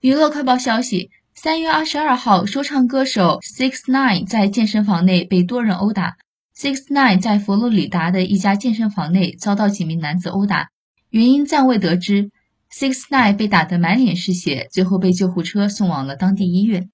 娱乐快报消息三月二十二号说唱歌手 six nine 在健身房内被多人殴打。Six nine 在佛罗里达的一家健身房内遭到几名男子殴打原因暂未得知。Six nine 被打得满脸是血最后被救护车送往了当地医院。